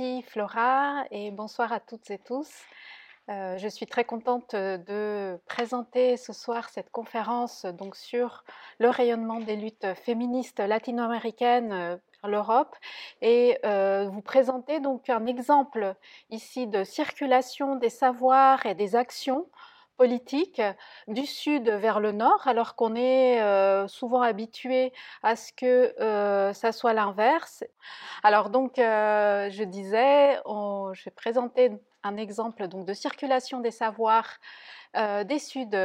Merci Flora et bonsoir à toutes et tous. Euh, je suis très contente de présenter ce soir cette conférence donc sur le rayonnement des luttes féministes latino-américaines euh, l'Europe et euh, vous présenter donc un exemple ici de circulation des savoirs et des actions politique du sud vers le nord, alors qu'on est euh, souvent habitué à ce que euh, ça soit l'inverse. Alors donc, euh, je disais, je vais présenter un exemple donc de circulation des savoirs des sud,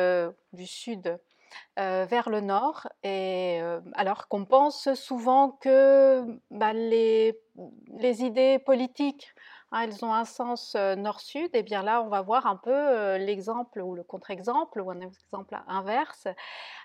du sud vers le nord, et alors qu'on pense souvent que bah, les, les idées politiques Elles ont un sens nord-sud, et bien là, on va voir un peu l'exemple ou le contre-exemple ou un exemple inverse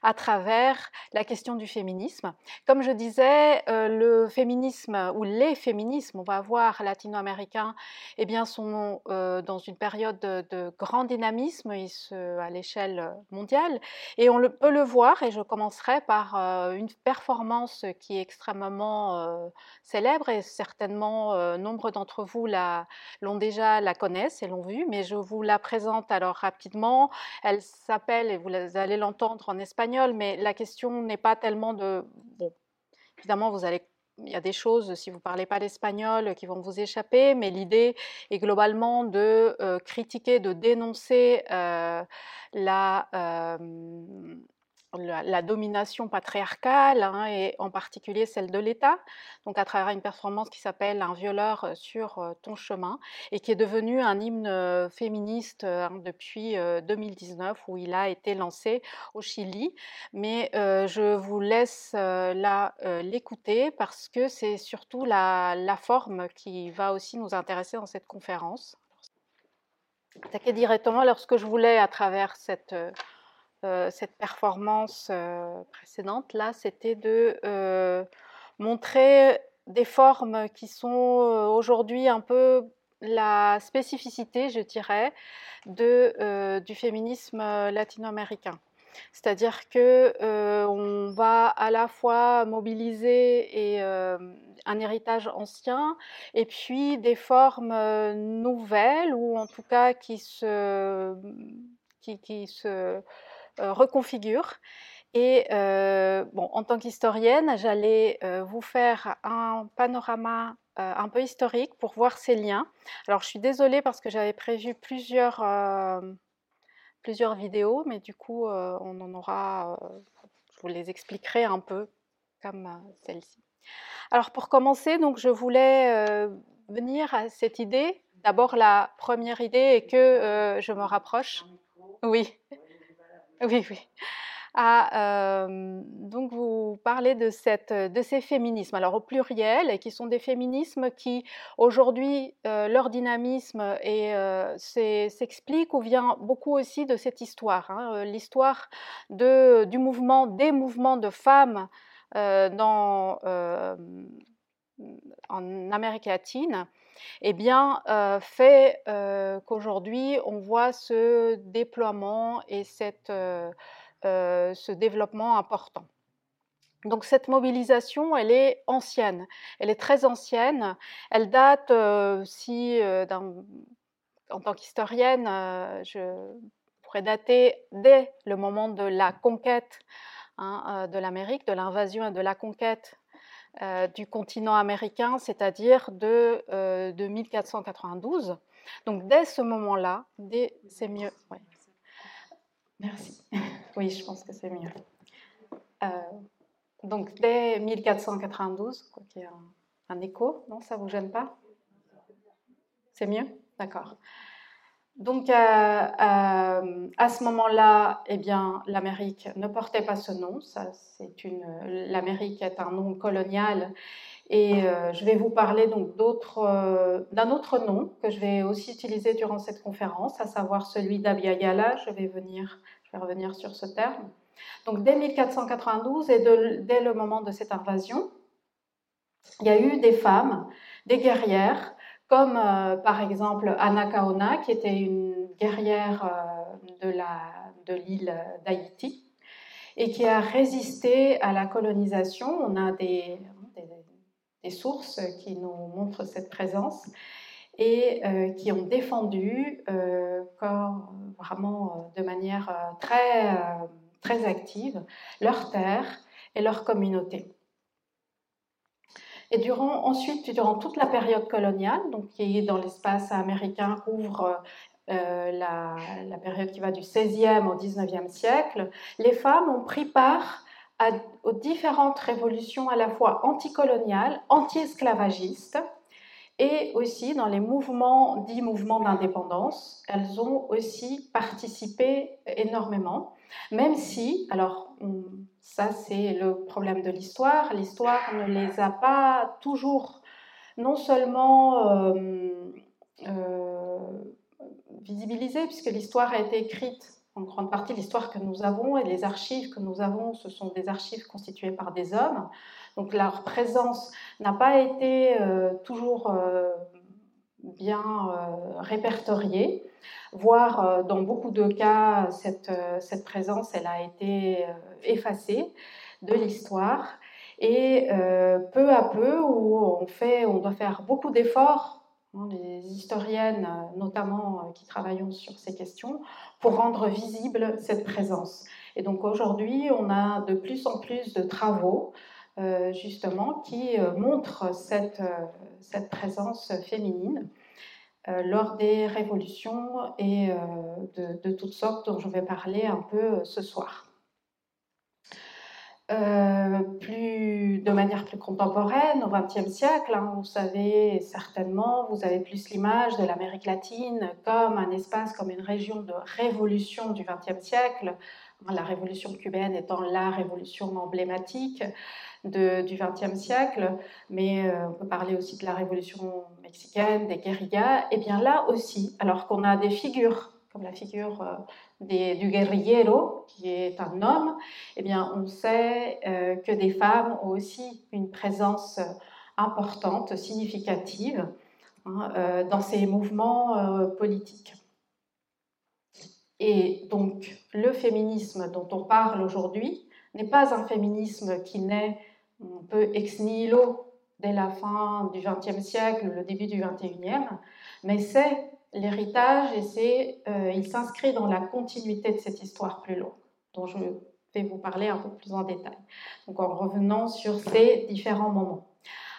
à travers la question du féminisme. Comme je disais, le féminisme ou les féminismes, on va voir latino-américains, eh bien, sont dans une période de, grand dynamisme à l'échelle mondiale, et on peut le voir, et je commencerai par une performance qui est extrêmement célèbre, et certainement nombre d'entre vous la l'ont déjà, la connaissent et l'ont vue, mais je vous la présente alors rapidement. Elle s'appelle, et vous allez l'entendre en espagnol, mais la question n'est pas tellement de... Bon, évidemment, vous allez il y a des choses, si vous ne parlez pas l'espagnol, qui vont vous échapper, mais l'idée est globalement de euh, critiquer, de dénoncer euh, la, euh, la, domination patriarcale hein, et en particulier celle de l'État, donc à travers une performance qui s'appelle Un violeur euh, sur euh, ton chemin et qui est devenu un hymne euh, féministe hein, depuis 2019 où il a été lancé au Chili. Mais je vous laisse là l'écouter parce que c'est surtout la, forme qui va aussi nous intéresser dans cette conférence. Attaquer directement lorsque je voulais à travers cette euh, cette performance euh, précédente, là, c'était de euh, montrer des formes qui sont aujourd'hui un peu la spécificité, je dirais, de, du féminisme latino-américain. C'est-à-dire que on va à la fois mobiliser un héritage ancien et puis des formes nouvelles ou en tout cas qui se, reconfigure. Et euh, bon, en tant qu'historienne, j'allais euh, vous faire un panorama un peu historique pour voir ces liens. Alors, je suis désolée parce que j'avais prévu plusieurs, plusieurs vidéos, mais du coup, on en aura. je vous les expliquerai un peu comme celle-ci. Alors, pour commencer, donc, je voulais venir à cette idée. D'abord, la première idée est que je me rapproche. Oui. Oui, oui. Euh, donc vous parlez de, cette, ces féminismes, alors au pluriel, qui sont des féminismes qui aujourd'hui leur dynamisme euh, s'explique ou vient beaucoup aussi de cette histoire, hein, l'histoire du mouvement, des mouvements de femmes en Amérique latine eh bien, euh, fait euh, qu'aujourd'hui, on voit ce déploiement et euh, ce développement important. Donc cette mobilisation, elle est ancienne, elle est très ancienne, elle date, si en tant qu'historienne, je pourrais dater dès le moment de la conquête hein, de l'Amérique, de l'invasion et de la conquête euh, du continent américain, c'est-à-dire de, 1492. Euh, Donc dès ce moment-là, c'est mieux. Merci. Oui, je pense que c'est mieux. Euh, donc dès 1492, quoi qu'il y a un, écho, non, ça vous gêne pas? C'est mieux? D'accord. Donc, euh, euh, à ce moment-là, eh bien, l'Amérique ne portait pas ce nom. c'est une, l'Amérique est un nom colonial. Et euh, je vais vous parler donc d'un autre nom que je vais aussi utiliser durant cette conférence, à savoir celui d'Abiyala. Je vais je vais revenir sur ce terme. Donc, dès 1492 et dès le moment de cette invasion, il y a eu des femmes, des guerrières comme euh, par exemple Anna Kaona, qui était une guerrière euh, de l'île d'Haïti et qui a résisté à la colonisation. On a des, sources qui nous montrent cette présence. et qui ont défendu vraiment de manière très, très active leurs terres et leur communauté. Et durant, ensuite, durant toute la période coloniale, donc qui dans l'espace américain couvre euh, la, période qui va du 16e au 19e siècle, les femmes ont pris part aux différentes révolutions à la fois anticoloniales, anti-esclavagistes, et aussi dans les mouvements, dits mouvements d'indépendance, elles ont aussi participé énormément, même si, alors ça c'est le problème de l'histoire, l'histoire ne les a pas toujours non seulement euh, euh, visibilisées, puisque l'histoire a été écrite en grande partie l'histoire que nous avons et les archives que nous avons, ce sont des archives constituées par des hommes. Donc leur présence n'a pas été euh, toujours bien répertoriée, voire dans beaucoup de cas, cette, cette présence, elle a été effacée de l'histoire. Et peu à peu, où on, fait, on doit faire beaucoup d'efforts Hein, les historiennes notamment qui travaillons sur ces questions, pour rendre visible cette présence. Et donc aujourd'hui, on a de plus en plus de travaux euh, justement qui euh, montrent euh, cette présence féminine lors des révolutions et de, de, toutes sortes dont je vais parler un peu ce soir. plus, de manière plus contemporaine, au XXe siècle, hein, vous savez certainement, vous avez plus l'image de l'Amérique latine comme un espace, comme une région de révolution du XXe siècle, la révolution cubaine étant la révolution emblématique du XXe siècle, mais euh, on peut parler aussi de la révolution mexicaine, des guérillas. Et bien là aussi, alors qu'on a des figures comme la figure euh, du guerrillero, qui est un homme, eh bien, on sait euh, que des femmes ont aussi une présence importante, significative hein, dans ces mouvements politiques. Et donc, le féminisme dont on parle aujourd'hui n'est pas un féminisme qui naît un peu ex nihilo dès la fin du XXe siècle, le début du XXIe, mais c'est l'héritage et c'est, euh, il s'inscrit dans la continuité de cette histoire plus longue, dont je vais vous parler un peu plus en détail. Donc en revenant sur ces différents moments.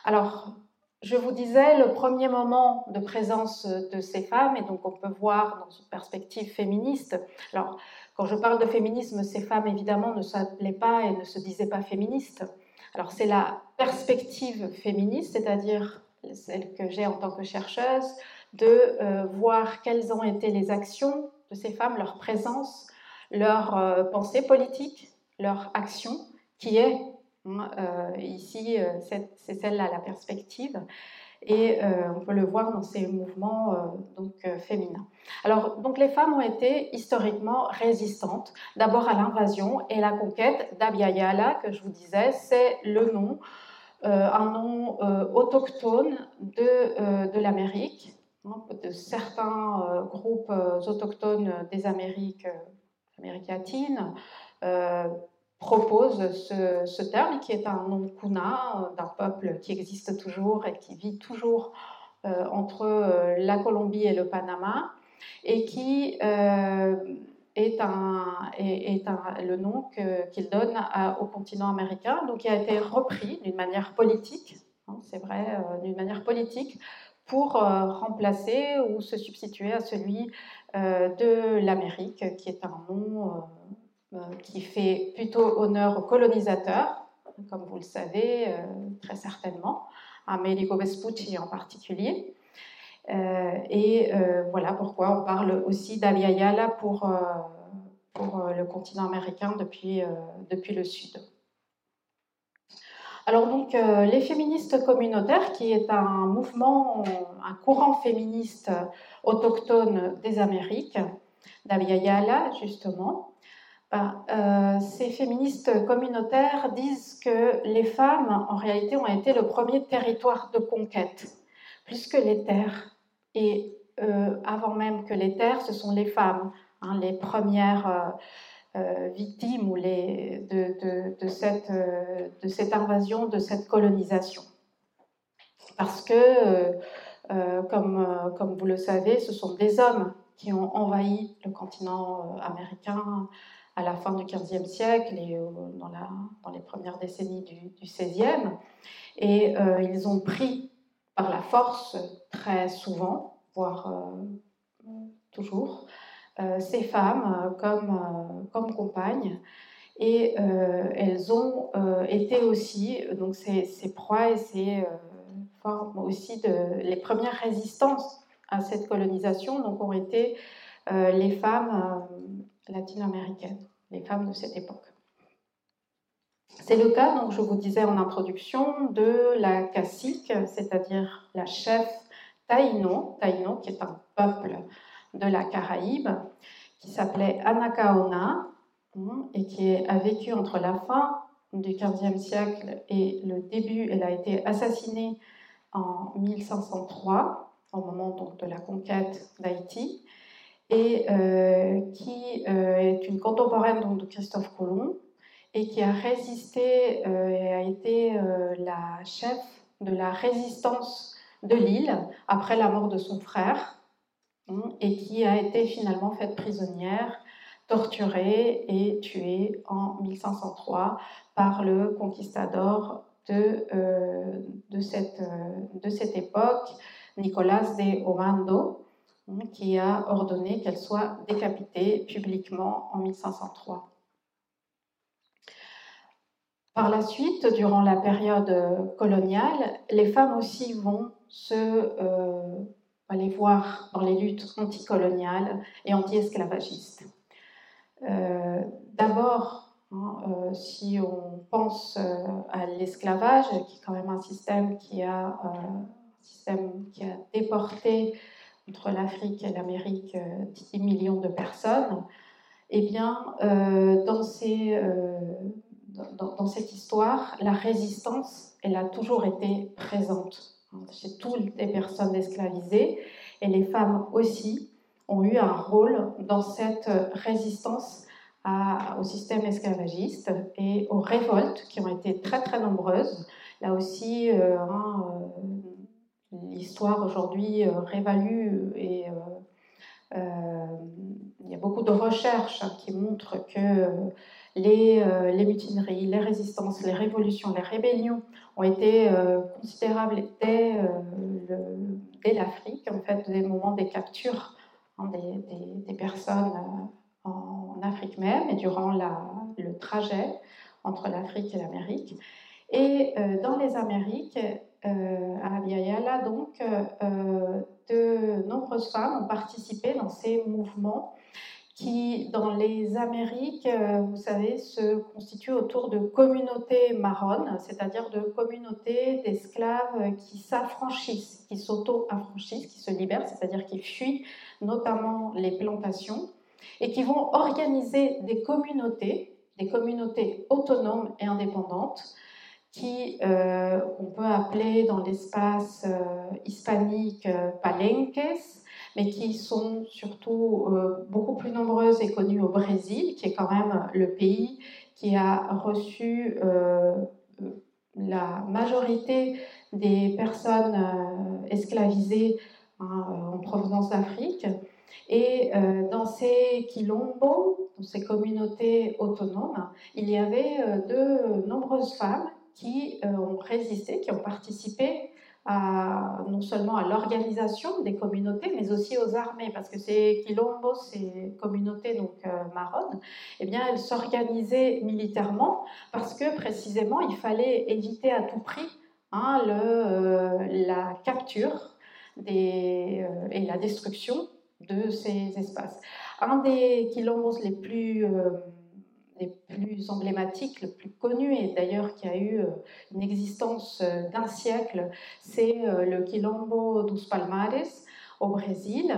Alors, je vous disais, le premier moment de présence de ces femmes, et donc on peut voir dans une perspective féministe, alors quand je parle de féminisme, ces femmes évidemment ne s'appelaient pas et ne se disaient pas féministes, alors c'est la perspective féministe, c'est-à-dire celle que j'ai en tant que chercheuse, de euh, voir quelles ont été les actions de ces femmes, leur présence, leur euh, pensée politique, leur action, qui est hein, euh, ici, c'est celle-là la perspective, et euh, on peut le voir dans ces mouvements euh, donc, euh, féminins. Alors, donc les femmes ont été historiquement résistantes, d'abord à l'invasion et la conquête d'Abya que je vous disais, c'est le nom, un nom autochtone de, de l'Amérique, hein, de certains groupes autochtones des Amériques, Amérique latine, propose ce, terme, qui est un nom kuna euh, d'un peuple qui existe toujours et qui vit toujours euh, entre euh, la Colombie et le Panama, et qui est, un, est, un, le nom qu'il donne au continent américain, donc qui a été repris d'une manière politique, hein, c'est vrai, d'une manière politique, pour remplacer ou se substituer à celui de l'Amérique, qui est un nom qui fait plutôt honneur aux colonisateurs, comme vous le savez euh, très certainement, Amerigo Vespucci en particulier. Euh, et voilà pourquoi on parle aussi d'Aliayala pour, pour le continent américain depuis, depuis le Sud. Alors donc les féministes communautaires, qui est un mouvement, un courant féministe autochtone des Amériques, d'Aliayala justement, euh, ces féministes communautaires disent que les femmes, en réalité, ont été le premier territoire de conquête, plus que les terres. Et euh, avant même que les terres, ce sont les femmes, hein, les premières euh, victimes ou les, de, cette, invasion, de cette colonisation. Parce que comme vous le savez, ce sont des hommes qui ont envahi le continent américain à la fin du XVe siècle et dans, la, dans, les premières décennies du, XVIe. Et ils ont pris par la force très souvent, voire toujours, ces femmes comme, comme compagnes et euh, elles ont euh, été aussi, donc ces, ces proies et ces euh, formes aussi les premières résistances à cette colonisation, donc ont été les femmes latino-américaines, les femmes de cette époque. C'est le cas, donc je vous disais en introduction, de la cacique, c'est-à-dire la chef Taïno, Taïno qui est un peuple de la Caraïbe, qui s'appelait Anacaona, et qui a vécu entre la fin du XVe siècle et le début. Elle a été assassinée en 1503, au moment donc, de la conquête d'Haïti, et euh, qui euh, est une contemporaine de Christophe Colomb et qui a résisté euh, et a été la chef de la résistance de l'île après la mort de son frère hein, et qui a été finalement faite prisonnière torturé et tué en 1503 par le conquistador de, de, cette, de cette époque, Nicolas de Ovando, hein, qui a ordonné qu'elle soit décapitée publiquement en 1503. Par la suite, durant la période coloniale, les femmes aussi vont se euh, aller voir dans les luttes anticoloniales et anti-esclavagistes. Euh, d'abord, hein, euh, si on pense à l'esclavage, qui est quand même un système qui a, un système qui a déporté entre l'Afrique et l'Amérique 10 millions de personnes, eh bien, dans, ces, dans, dans, cette histoire, la résistance, elle a toujours été présente chez toutes les personnes esclavisées, et les femmes aussi ont eu un rôle dans cette résistance au système esclavagiste et aux révoltes qui ont été très très nombreuses. Là aussi, euh, euh, l'histoire aujourd'hui euh, révalue et il y a beaucoup de recherches hein, qui montrent que les, les, mutineries, les résistances, les révolutions, les rébellions ont été considérables dès, l'Afrique, en fait, des moments des captures Hein, des, personnes euh, en Afrique même et durant le trajet entre l'Afrique et l'Amérique. Et euh, dans les Amériques, euh, donc, de nombreuses femmes ont participé dans ces mouvements qui, dans les Amériques, vous savez, se constituent autour de communautés marronnes, c'est-à-dire de communautés d'esclaves qui s'affranchissent, qui s'auto-affranchissent, qui se libèrent, c'est-à-dire qui fuient notamment les plantations, et qui vont organiser des communautés, des communautés autonomes et indépendantes, qui euh, on peut appeler dans l'espace euh, hispanique euh, palenques, mais qui sont surtout beaucoup plus nombreuses et connues au Brésil, qui est quand même le pays qui a reçu la majorité des personnes esclavisées Hein, en provenance d'Afrique. Et dans ces quilombos, dans ces communautés autonomes, il y avait de nombreuses femmes qui euh, ont résisté, qui ont participé à, non seulement à l'organisation des communautés, mais aussi aux armées, parce que ces quilombos, ces communautés donc marronnes, eh bien, elles s'organisaient militairement parce que précisément il fallait éviter à tout prix hein, le, la capture euh, et la destruction de ces espaces. Un des quilombos les plus, euh, les plus emblématiques, le plus connu, et d'ailleurs qui a eu euh, une existence d'un siècle, c'est le quilombo dos Palmares au Brésil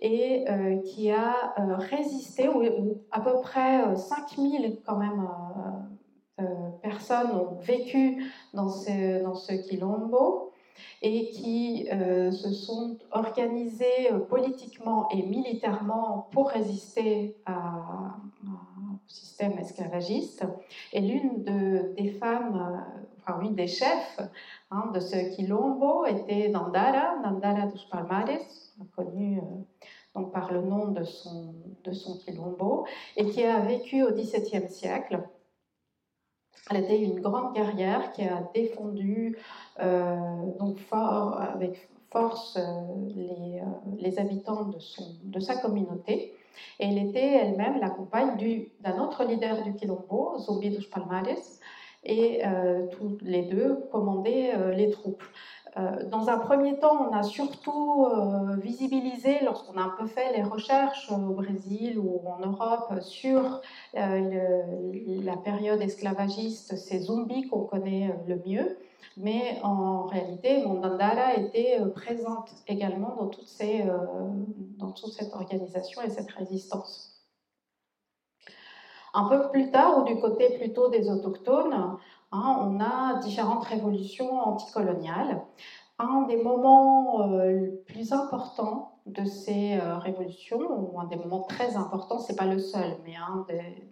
et qui a résisté, où, à peu près 5000 quand même personnes ont vécu dans ce, dans ce quilombo et qui euh, se sont organisés euh, politiquement et militairement pour résister au système esclavagiste. Et l'une de, des femmes, parmi des chefs hein, de ce quilombo était Nandara, Nandara dos Palmares, connu donc par le nom de son, quilombo, et qui a vécu au XVIIe siècle. Elle était une grande guerrière qui a défendu donc fort, avec force les, habitants de sa communauté. Elle était elle-même la compagne d'un autre leader du Quilombo, Zumbi Palmares, et euh, tous les deux commandaient euh, les troupes. Euh, dans un premier temps, on a surtout visibilisé, lorsqu'on a un peu fait les recherches au Brésil ou en Europe sur la période esclavagiste, ces zombies qu'on connaît le mieux mais en réalité, Mondandara était euh, présente également euh, dans toute cette organisation et cette résistance. Un peu plus tard, ou du côté plutôt des autochtones, hein, on a différentes révolutions anticoloniales. Un des moments euh, plus importants de ces révolutions, ou un des moments très importants, c'est pas le seul, mais un des,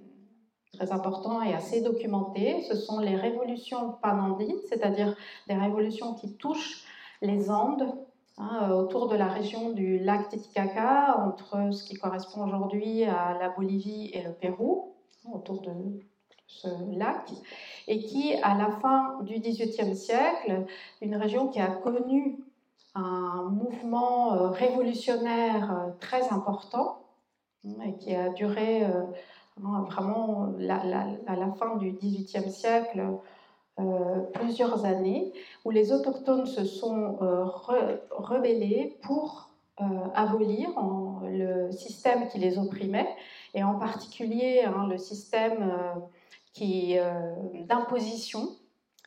très important et assez documenté, ce sont les révolutions panandi, c'est-à-dire des révolutions qui touchent les Andes hein, autour de la région du lac Titicaca, entre ce qui correspond aujourd'hui à la Bolivie et le Pérou, autour de ce lac, et qui, à la fin du XVIIIe siècle, une région qui a connu un mouvement euh, révolutionnaire euh, très important et qui a duré euh, vraiment à la fin du XVIIIe siècle, plusieurs années, où les autochtones se sont rebellés pour abolir le système qui les opprimait, et en particulier hein, le système qui d'imposition,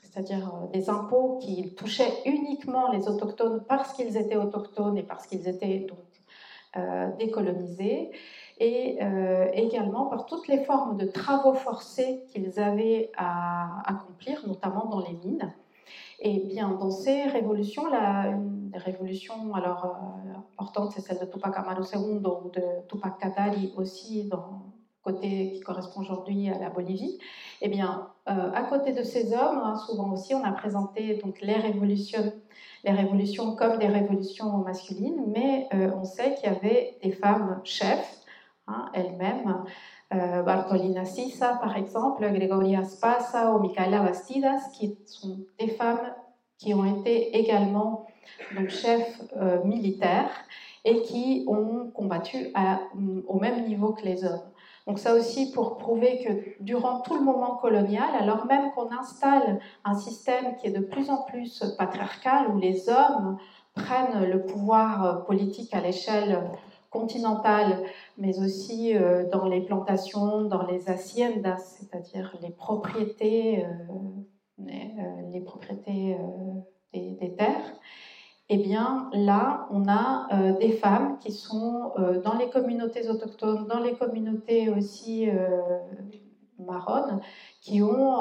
c'est-à-dire des impôts qui touchaient uniquement les autochtones parce qu'ils étaient autochtones et parce qu'ils étaient donc décolonisés et euh, également par toutes les formes de travaux forcés qu'ils avaient à accomplir, notamment dans les mines. Et bien, dans ces révolutions, la, une révolution alors euh, importante, c'est celle de Tupac Amaru II ou de Tupac Katari aussi, dans côté qui correspond aujourd'hui à la Bolivie. Et bien, euh, à côté de ces hommes, hein, souvent aussi, on a présenté donc les révolutions, comme des révolutions masculines, mais on sait qu'il y avait des femmes chefs Hein, elle-même. Euh, Bartolina Sissa, par exemple, Gregoria Spasa ou Micaela Bastidas, qui sont des femmes qui ont été également donc, chefs euh, militaires et qui ont combattu au même niveau que les hommes. Donc ça aussi pour prouver que durant tout le moment colonial, alors même qu'on installe un système qui est de plus en plus patriarcal, où les hommes prennent le pouvoir politique à l'échelle continentale, mais aussi euh, dans les plantations, dans les haciendas, c'est-à-dire les propriétés, euh, euh, les, propriétés des, terres. Eh bien, là, on a des femmes qui sont dans les communautés autochtones, dans les communautés aussi marronnes, qui ont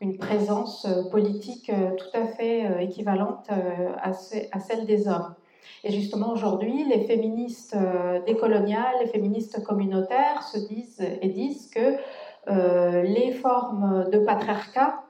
une présence politique tout à fait équivalente à celle des hommes. Et justement, aujourd'hui, les féministes euh, décoloniales, les féministes communautaires se disent et disent que euh, les formes de patriarcat,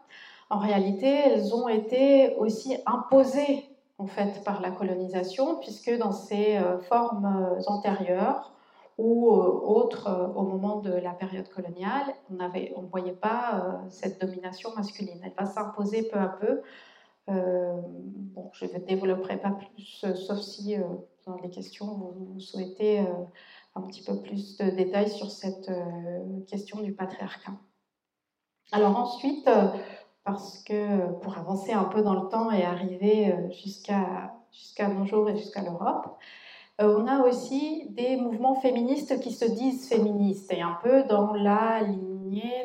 en réalité, elles ont été aussi imposées en fait par la colonisation, puisque dans ces euh, formes antérieures ou autres au moment de la période coloniale, on ne voyait pas cette domination masculine. Elle va s'imposer peu à peu euh, bon, je ne développerai pas plus, euh, sauf si euh, dans les questions vous, souhaitez un petit peu plus de détails sur cette question du patriarcat. Alors ensuite, parce que pour avancer un peu dans le temps et arriver jusqu'à jusqu'à nos jours et jusqu'à l'Europe, on a aussi des mouvements féministes qui se disent féministes et un peu dans la ligne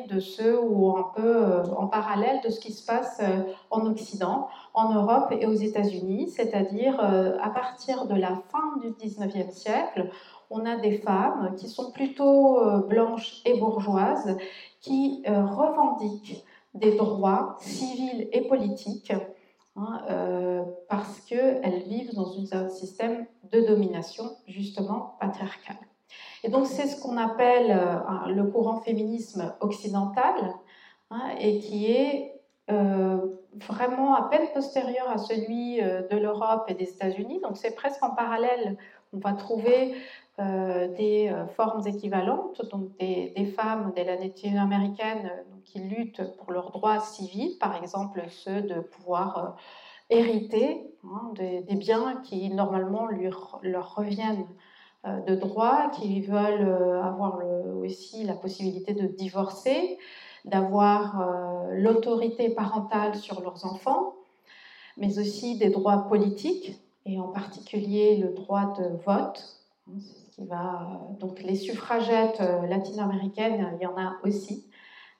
de ceux ou un peu euh, en parallèle de ce qui se passe euh, en Occident, en Europe et aux États-Unis, c'est-à-dire euh, à partir de la fin du 19e siècle, on a des femmes qui sont plutôt blanches et bourgeoises qui revendiquent des droits civils et politiques hein, parce qu'elles vivent dans un système de domination justement patriarcal. Et donc c'est ce qu'on appelle euh, le courant féminisme occidental, hein, et qui est vraiment à peine postérieur à celui de l'Europe et des États-Unis. Donc c'est presque en parallèle. On va trouver des formes équivalentes, donc des, femmes des latino-américaines qui luttent pour leurs droits civils, par exemple ceux de pouvoir hériter hein, des, biens qui normalement leur reviennent euh, de droit, qui veulent euh, avoir aussi la possibilité de divorcer, d'avoir euh, l'autorité parentale sur leurs enfants, mais aussi des droits politiques, et en particulier le droit de vote. Donc les suffragettes latino-américaines, il y en a aussi.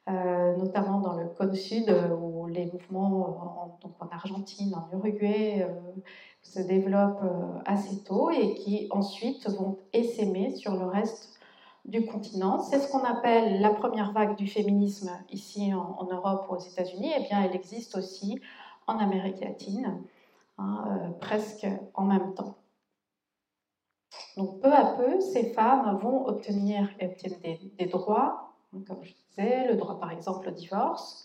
Euh, notamment dans le Cône Sud, euh, où les mouvements en, donc en Argentine, en Uruguay, euh, se développent assez tôt et qui ensuite vont essaimer sur le reste du continent. C'est ce qu'on appelle la première vague du féminisme ici en, Europe ou aux États-Unis. Eh bien, elle existe aussi en Amérique latine, hein, presque en même temps. Donc, peu à peu, ces femmes vont obtenir, obtiennent des droits comme je disais, le droit par exemple au divorce,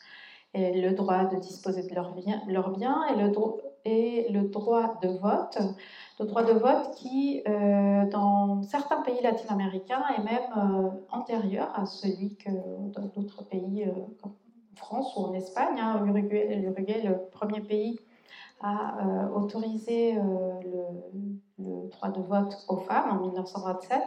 le droit de disposer de leurs biens, et, le et le droit de vote. Le droit de vote qui, euh, dans certains pays latino-américains, est même euh, antérieur à celui que dans d'autres pays euh, comme France ou en Espagne. Hein, L'Uruguay est le premier pays à autoriser le, le, droit de vote aux femmes en 1927.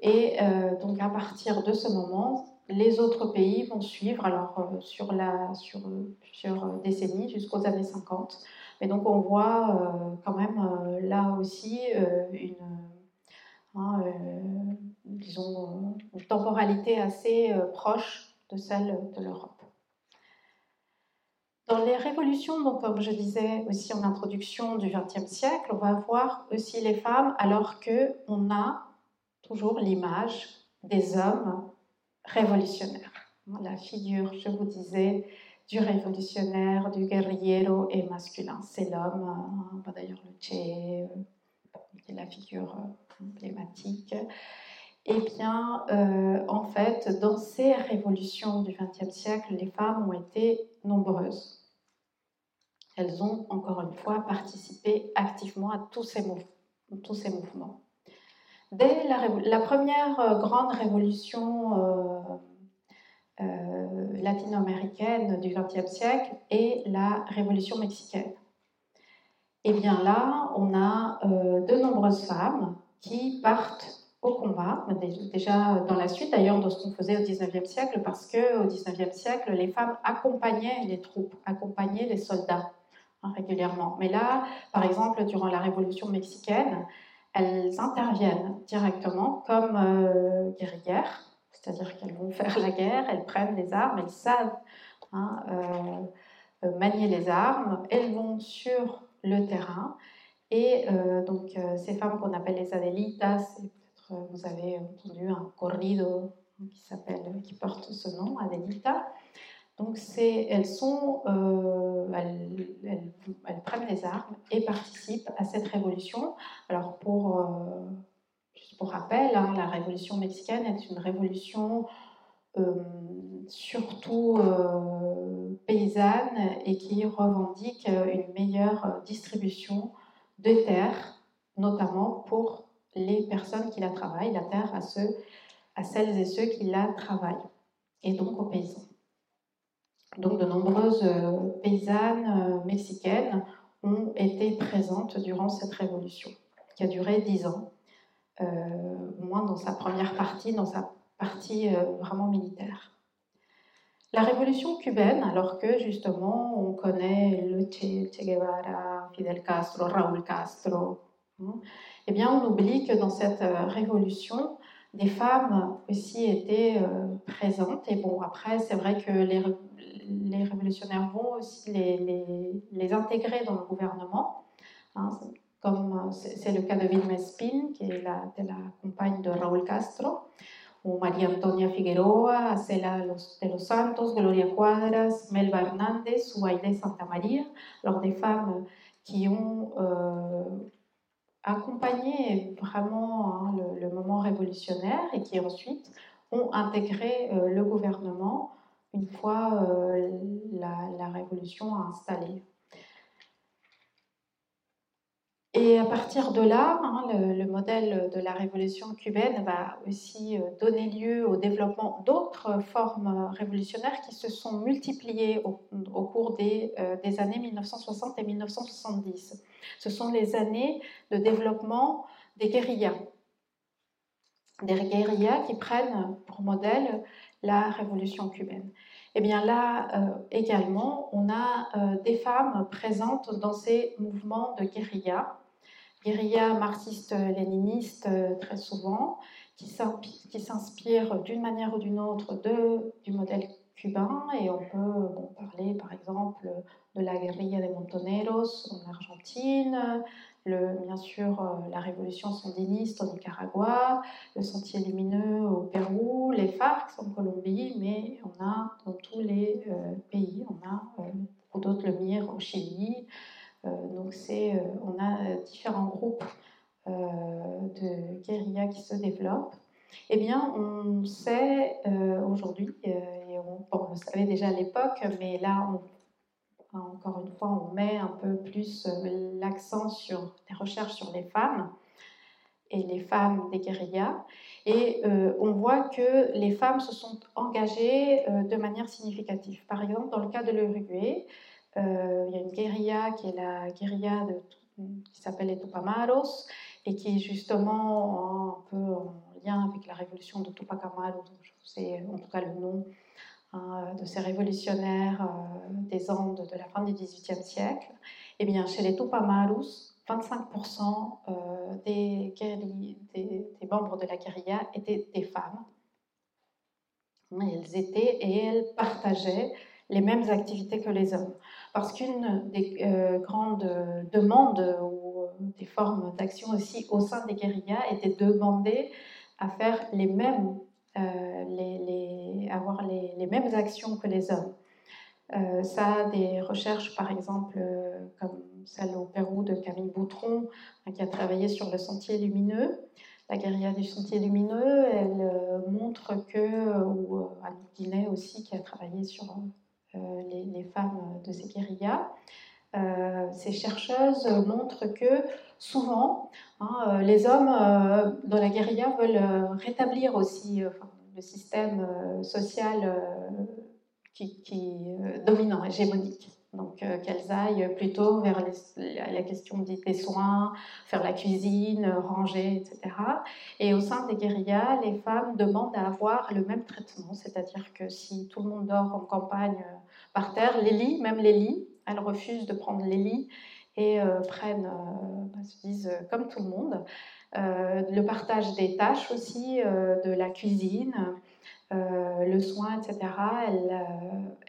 Et euh, donc à partir de ce moment, les autres pays vont suivre alors euh, sur, la, sur plusieurs décennies jusqu'aux années 50. Mais donc on voit euh, quand même là aussi une, hein, disons, temporalité assez proche de celle de l'Europe. Dans les révolutions, donc, comme je disais aussi en introduction du XXe siècle, on va voir aussi les femmes alors qu'on a toujours l'image des hommes révolutionnaires. La figure, je vous disais, du révolutionnaire, du guerriero est masculin. C'est l'homme, hein, d'ailleurs le Che, euh, qui est la figure euh, emblématique. Eh bien, euh, en fait, dans ces révolutions du XXe siècle, les femmes ont été nombreuses. Elles ont, encore une fois, participé activement à tous ces mouvements. Dès la, première euh, grande révolution euh, euh, latino-américaine du XXe siècle est la révolution mexicaine. Et eh bien là, on a de nombreuses femmes qui partent au combat, déjà dans la suite d'ailleurs de ce qu'on faisait au XIXe siècle, parce qu'au XIXe siècle, les femmes accompagnaient les troupes, accompagnaient les soldats hein, régulièrement. Mais là, par exemple, durant la Révolution mexicaine, elles interviennent directement comme euh, guerrières, c'est-à-dire qu'elles vont faire la guerre, elles prennent les armes, elles savent hein, euh, euh, manier les armes, elles vont sur le terrain. Et donc ces femmes qu'on appelle les Adelitas, peut-être vous avez entendu un corrido qui qui porte ce nom, Adelita. Donc, elles, sont, euh, elles, prennent les armes et participent à cette révolution. Alors, pour, euh, rappel, hein, la révolution mexicaine est une révolution euh, surtout paysanne et qui revendique une meilleure distribution de terres, notamment pour les personnes qui la travaillent, la terre à, ceux, à celles et ceux qui la travaillent, et donc aux paysans. Donc de nombreuses euh, paysannes euh, mexicaines ont été présentes durant cette révolution, qui a duré dix ans, euh, au moins dans sa première partie, dans sa partie vraiment militaire. La révolution cubaine, alors que justement on connaît le Che, Guevara, Fidel Castro, Raúl Castro, hein, eh bien on oublie que dans cette révolution, des femmes aussi étaient présentes. Et bon, après, c'est vrai que les, les révolutionnaires vont aussi les, les, intégrer dans le gouvernement. Hein, comme c'est le cas de Vilma Espín, qui est la, la compagne de Raúl Castro, ou María Antonia Figueroa, Acela de los Santos, Gloria Cuadras, Melba Hernández ou Aide Santa María, alors des femmes qui ont euh, accompagné vraiment hein, le, moment révolutionnaire et qui ensuite ont intégré euh, le gouvernement une fois la, révolution installée. Et à partir de là, hein, le, modèle de la révolution cubaine va aussi euh, donner lieu au développement d'autres formes révolutionnaires qui se sont multipliées au, cours des, euh, années 1960 et 1970. Ce sont les années de développement des guérillas. Des guérillas qui prennent pour modèle la révolution cubaine. Et eh bien là euh, également, on a euh, des femmes présentes dans ces mouvements de guérilla, guérilla marxiste-léniniste euh, très souvent, qui s'inspirent d'une manière ou d'une autre du modèle cubain. Et on peut parler par exemple de la guérilla des Montoneros en Argentine, bien sûr euh, la révolution sandiniste au Nicaragua, le Sentier lumineux au Pérou, les FARC en Colombie, mais on a dans tous les euh, pays, on a pour d'autres le MIR au Chili. Donc c'est, on a différents groupes de guérillas qui se développent. Eh bien, on sait aujourd'hui, on, le savait déjà à l'époque, mais là encore une fois, on met un peu plus euh, l'accent sur les recherches sur les femmes et les femmes des guérillas. Et euh, on voit que les femmes se sont engagées euh, de manière significative. Par exemple, dans le cas de l'Uruguay, il y a une guérilla qui est la guérilla qui s'appelle les Tupamaros et qui est justement un peu en lien avec la révolution de Tupac Amaru, c'est en tout cas le nom Hein, de ces révolutionnaires euh, des Andes de la fin du XVIIIe siècle, et eh bien, chez les Tupamarus, 25% euh, des, des, membres de la guérilla étaient des femmes. Elles étaient et elles partageaient les mêmes activités que les hommes. Parce qu'une des euh, grandes demandes ou des formes d'action aussi au sein des guérillas était de demander à faire les mêmes euh, avoir les, mêmes actions que les hommes. Euh, ça des recherches, par exemple, euh, comme celle au Pérou de Camille Boutron, hein, qui a travaillé sur le sentier lumineux. La guérilla du sentier lumineux, elle montre que, ou Anne Guinet aussi, qui a travaillé sur les, femmes de ces guérillas, ces chercheuses montrent que souvent, hein, les hommes dans la guérilla veulent rétablir aussi, le système euh, social euh, qui, euh, dominant, hégémonique. Donc qu'elles aillent plutôt vers la question des soins, faire la cuisine, ranger, etc. Et au sein des guérillas, les femmes demandent à avoir le même traitement, c'est-à-dire que si tout le monde dort en campagne par terre, les lits, même les lits, elles refusent de prendre les lits et prennent, bah, se disent comme tout le monde. Euh, le partage des tâches aussi, euh, de la cuisine, euh, le soin, etc.,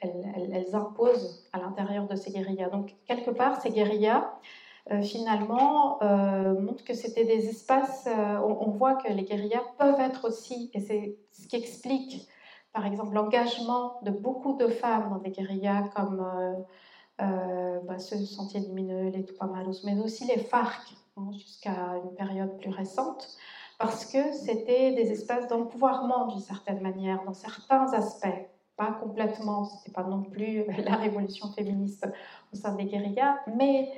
elles, imposent à l'intérieur de ces guérillas. Donc, quelque part, ces guérillas, finalement, montrent que c'était des espaces, on, voit que les guérillas peuvent être aussi, et c'est ce qui explique, par exemple, l'engagement de beaucoup de femmes dans des guérillas comme bah, ce Sentier lumineux, les Tupamaros, mais aussi les FARC, jusqu'à une période plus récente, parce que c'était des espaces d'empouvoirment d'une certaine manière, dans certains aspects, pas complètement, ce n'était pas non plus la révolution féministe au sein des guérillas, mais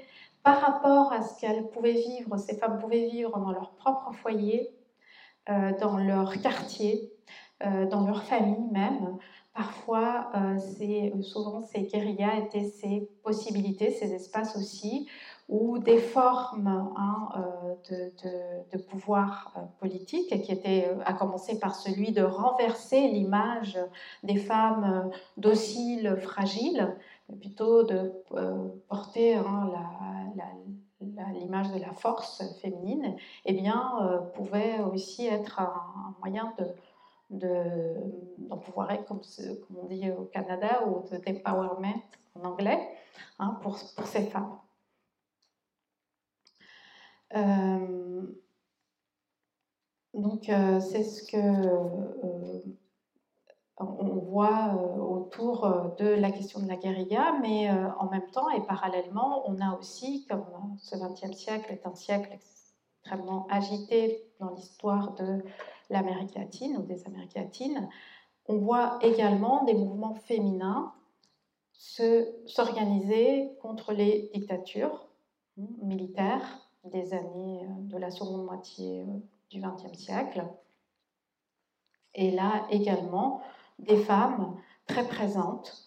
par rapport à ce qu'elles pouvaient vivre, ces femmes pouvaient vivre dans leur propre foyer, euh, dans leur quartier, euh, dans leur famille même, Parfois, euh, souvent ces guérillas étaient ces possibilités, ces espaces aussi ou des formes hein, euh, de, pouvoir euh, politique, qui étaient euh, à commencer par celui de renverser l'image des femmes dociles, fragiles, plutôt de porter hein, l'image de la force féminine, eh bien, pouvait aussi être un, moyen de, d'empouvoirer, comme, on dit au Canada, ou d'empowerment en anglais, hein, pour ces femmes. Euh, donc, euh, c'est ce que euh, on voit autour de la question de la guérilla, mais en même temps et parallèlement, on a aussi, comme ce XXe siècle est un siècle extrêmement agité dans l'histoire de l'Amérique latine ou des Amériques latines, on voit également des mouvements féminins s'organiser contre les dictatures hein, militaires des années de la seconde moitié du XXe siècle. Et là également, des femmes très présentes.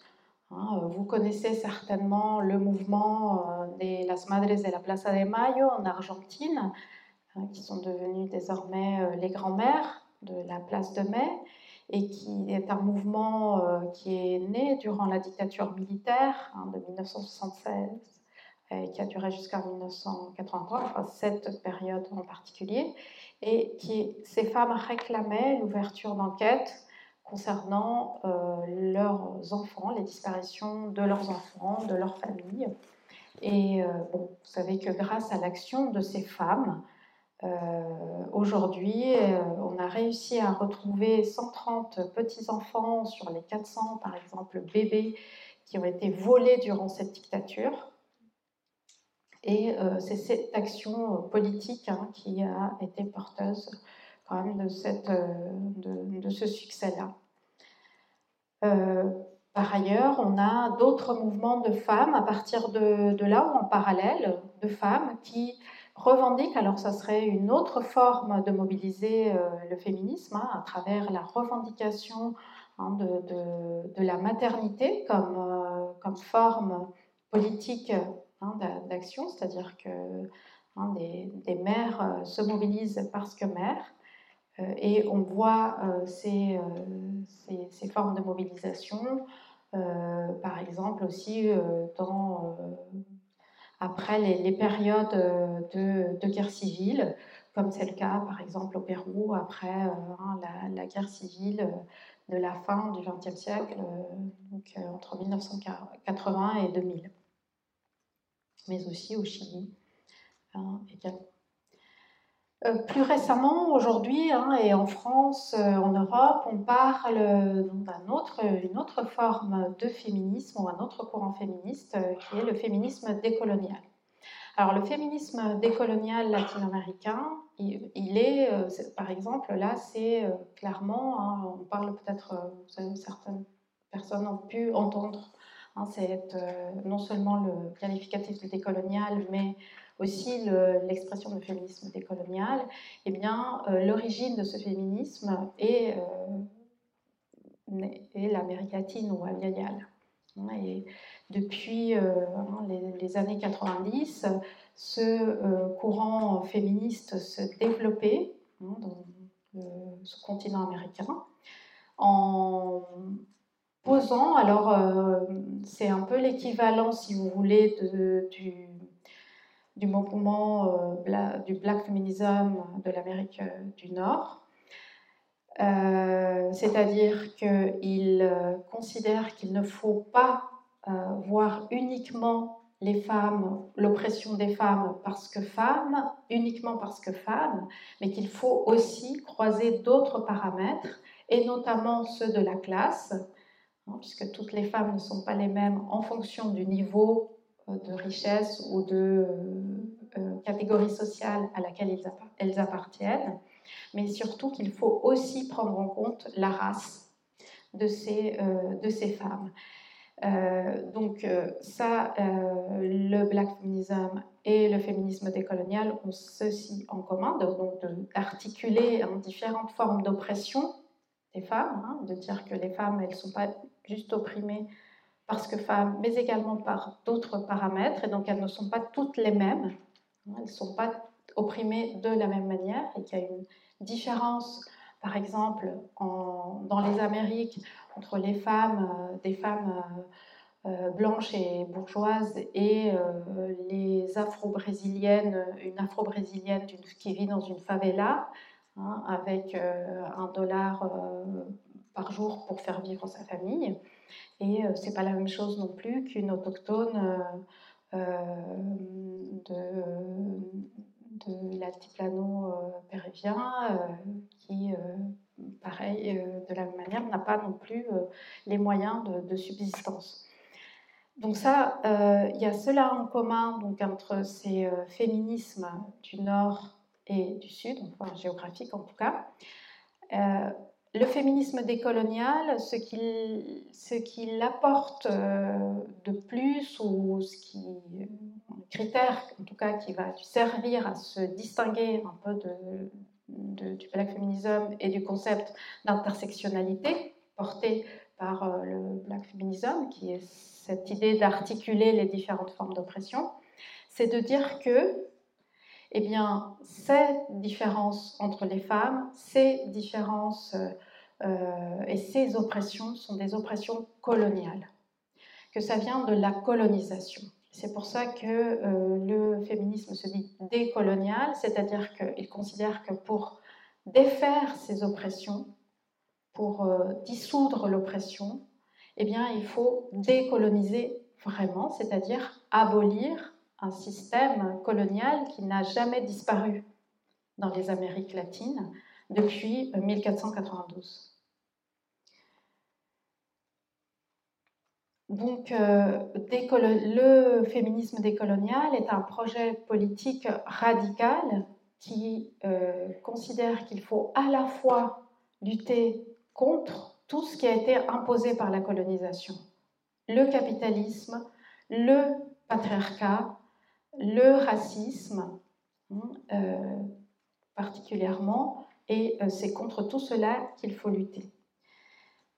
Hein, vous connaissez certainement le mouvement euh, des Las Madres de la Plaza de Mayo en Argentine, hein, qui sont devenues désormais euh, les grands-mères de la place de Mai, et qui est un mouvement euh, qui est né durant la dictature militaire hein, de 1976 et qui a duré jusqu'à 1983, enfin cette période en particulier, et qui ces femmes réclamaient l'ouverture d'enquêtes concernant euh, leurs enfants, les disparitions de leurs enfants, de leurs familles. Et euh, bon, vous savez que grâce à l'action de ces femmes, euh, aujourd'hui, on a réussi à retrouver 130 petits-enfants sur les 400, par exemple, bébés qui ont été volés durant cette dictature. Et c'est cette action politique hein, qui a été porteuse quand même de, de ce succès-là. Euh, par ailleurs, on a d'autres mouvements de femmes à partir de, là ou en parallèle, de femmes qui revendiquent, alors ça serait une autre forme de mobiliser euh, le féminisme hein, à travers la revendication hein, de, la maternité comme, euh, comme forme politique hein, d'action, c'est-à-dire que des, des, mères se mobilisent parce que mères. et on voit ces, ces, formes de mobilisation, euh, par exemple aussi euh, dans, euh, après les, périodes de, guerre civile, comme c'est le cas par exemple au Pérou après hein, la, guerre civile de la fin du XXe siècle, donc entre 1980 et 2000, mais aussi au Chili hein. Euh, plus récemment, aujourd'hui, hein, et en France, euh, en Europe, on parle euh, d'une autre, forme de féminisme ou un autre courant féministe qui est le féminisme décolonial. Alors le féminisme décolonial latino-américain, il, est, par exemple, là, c'est clairement, hein, on parle peut-être, certaines personnes ont pu entendre, hein, c'est non seulement le qualificatif de décolonial, mais aussi l'expression de féminisme décolonial, eh bien, euh, l'origine de ce féminisme est, euh, l'Amérique latine ou aviale. Et depuis euh, hein, les, années 90, ce courant féministe se développait hein, dans ce continent américain posant, alors c'est un peu l'équivalent, si vous voulez, du du mouvement euh, du Black Feminism de l'Amérique euh, du Nord. Euh, c'est-à-dire qu'il considère qu'il ne faut pas voir uniquement les femmes, l'oppression des femmes parce que femmes, uniquement parce que femmes, mais qu'il faut aussi croiser d'autres paramètres, et notamment ceux de la classe, hein, puisque toutes les femmes ne sont pas les mêmes en fonction du niveau de richesse ou de euh, euh, catégorie sociale à laquelle elles appartiennent, mais surtout qu'il faut aussi prendre en compte la race de ces, euh, de ces femmes. donc ça, le black feminism et le féminisme décolonial ont ceci en commun, d'articuler hein, différentes formes d'oppression des femmes, hein, de dire que les femmes, elles ne sont pas juste opprimées parce que femmes, mais également par d'autres paramètres, et donc elles ne sont pas toutes les mêmes, elles ne sont pas opprimées de la même manière, et qu'il y a une différence, par exemple, dans les Amériques, entre les femmes, euh, des femmes euh, euh, blanches et bourgeoises, et les afro-brésiliennes, une afro-brésilienne qui vit dans une favela, hein, avec un dollar par jour pour faire vivre sa famille. Et euh, c'est pas la même chose non plus qu'une autochtone euh, euh, de, de l'altiplano péruvien qui, pareil, de la même manière, n'a pas non plus les moyens de, subsistance. Donc ça, il y a cela en commun donc, entre ces féminismes du Nord et du Sud, enfin géographique en tout cas. le féminisme décolonial, ce qu'il apporte euh, de plus, ou ce qui, un critère en tout cas qui va servir à se distinguer un peu de, du black feminism et du concept d'intersectionnalité porté par euh, le black feminism, qui est cette idée d'articuler les différentes formes d'oppression, c'est de dire que eh bien, ces différences entre les femmes, ces différences euh, et ces oppressions sont des oppressions coloniales, que ça vient de la colonisation. C'est pour ça que euh, le féminisme se dit décolonial, c'est-à-dire qu'il considère que pour défaire ces oppressions, pour euh, dissoudre l'oppression, eh bien, il faut décoloniser vraiment, c'est-à-dire abolir un système colonial qui n'a jamais disparu dans les Amériques latines depuis 1492. Donc, euh, le féminisme décolonial est un projet politique radical qui euh, considère qu'il faut à la fois lutter contre tout ce qui a été imposé par la colonisation, le capitalisme, le patriarcat, le racisme euh, particulièrement, et euh, c'est contre tout cela qu'il faut lutter.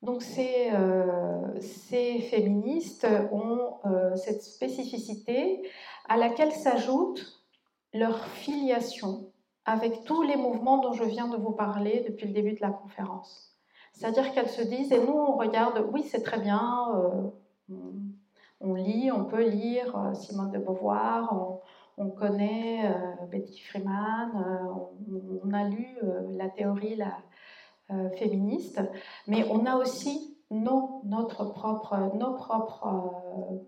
Donc ces, euh, ces féministes ont cette spécificité à laquelle s'ajoute leur filiation avec tous les mouvements dont je viens de vous parler depuis le début de la conférence. C'est-à-dire qu'elles se disent, et nous on regarde, oui c'est très bien, on lit, on peut lire euh, Simone de Beauvoir, on, connaît euh, Betty Freeman, euh, on, a lu la théorie la, féministe, mais on a aussi nos, notre propre, nos propres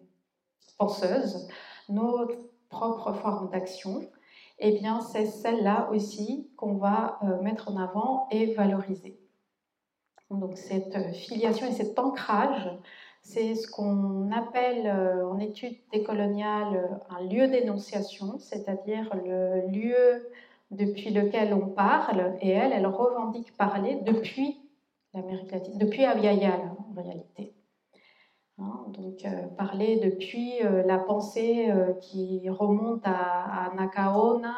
penseuses, nos propres formes d'action. Eh bien, c'est celle-là aussi qu'on va mettre en avant et valoriser. Donc, cette filiation et cet ancrage c'est ce qu'on appelle euh, en études décoloniales euh, un lieu d'énonciation, c'est-à-dire le lieu depuis lequel on parle, et elle, elle revendique parler depuis l'Amérique latine, depuis Aviala en réalité. Hein, donc euh, parler depuis la pensée qui remonte à, Nakaona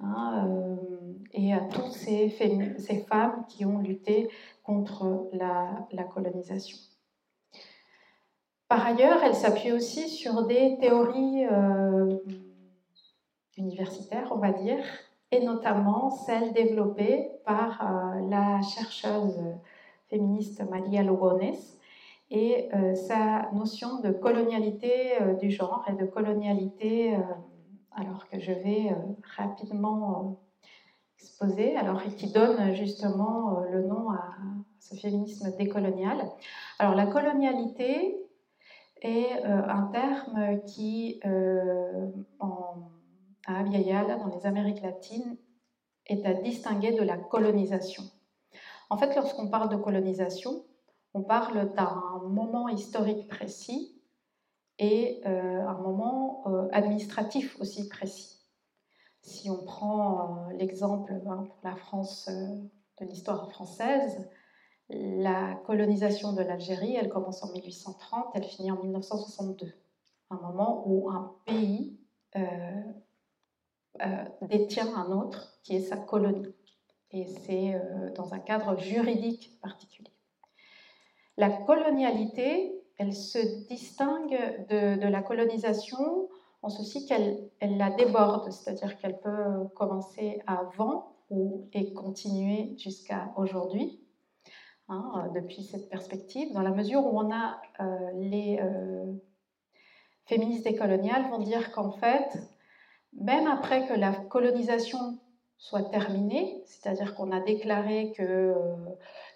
hein, et à toutes ces, femmes qui ont lutté contre la colonisation. Par ailleurs, elle s'appuie aussi sur des théories euh, universitaires, on va dire, et notamment celles développées par euh, la chercheuse féministe Maria Lugones et euh, sa notion de colonialité du genre et de colonialité, alors que je vais rapidement exposer, alors et qui donne justement le nom à ce féminisme décolonial. Alors la colonialité, est euh, un terme qui, euh, à Abiyala, dans les Amériques latines, est à distinguer de la colonisation. En fait, lorsqu'on parle de colonisation, on parle d'un moment historique précis et euh, un moment administratif aussi précis. Si on prend l'exemple hein, pour la France de l'histoire française, la colonisation de l'Algérie, elle commence en 1830, elle finit en 1962, un moment où un pays euh, euh, détient un autre qui est sa colonie. Et c'est euh, dans un cadre juridique particulier. La colonialité, elle se distingue de, la colonisation en ceci qu'elle elle la déborde, c'est-à-dire qu'elle peut commencer avant ou, et continuer jusqu'à aujourd'hui. Hein, euh, depuis cette perspective, dans la mesure où on a euh, les euh, féministes décoloniales vont dire qu'en fait, même après que la colonisation soit terminée, c'est-à-dire qu'on a déclaré que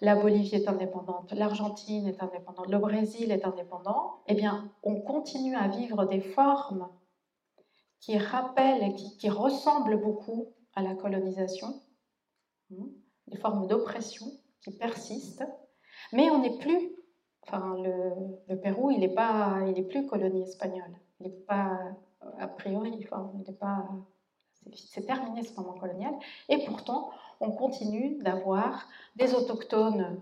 la Bolivie est indépendante, l'Argentine est indépendante, le Brésil est indépendant, eh bien, on continue à vivre des formes qui rappellent qui ressemblent beaucoup à la colonisation, hein, des formes d'oppression qui persiste, mais on n'est plus, enfin le, Pérou, il n'est pas, il est plus colonie espagnole, il n'est pas a priori, enfin, il n'est pas, c'est terminé ce moment colonial, et pourtant on continue d'avoir des autochtones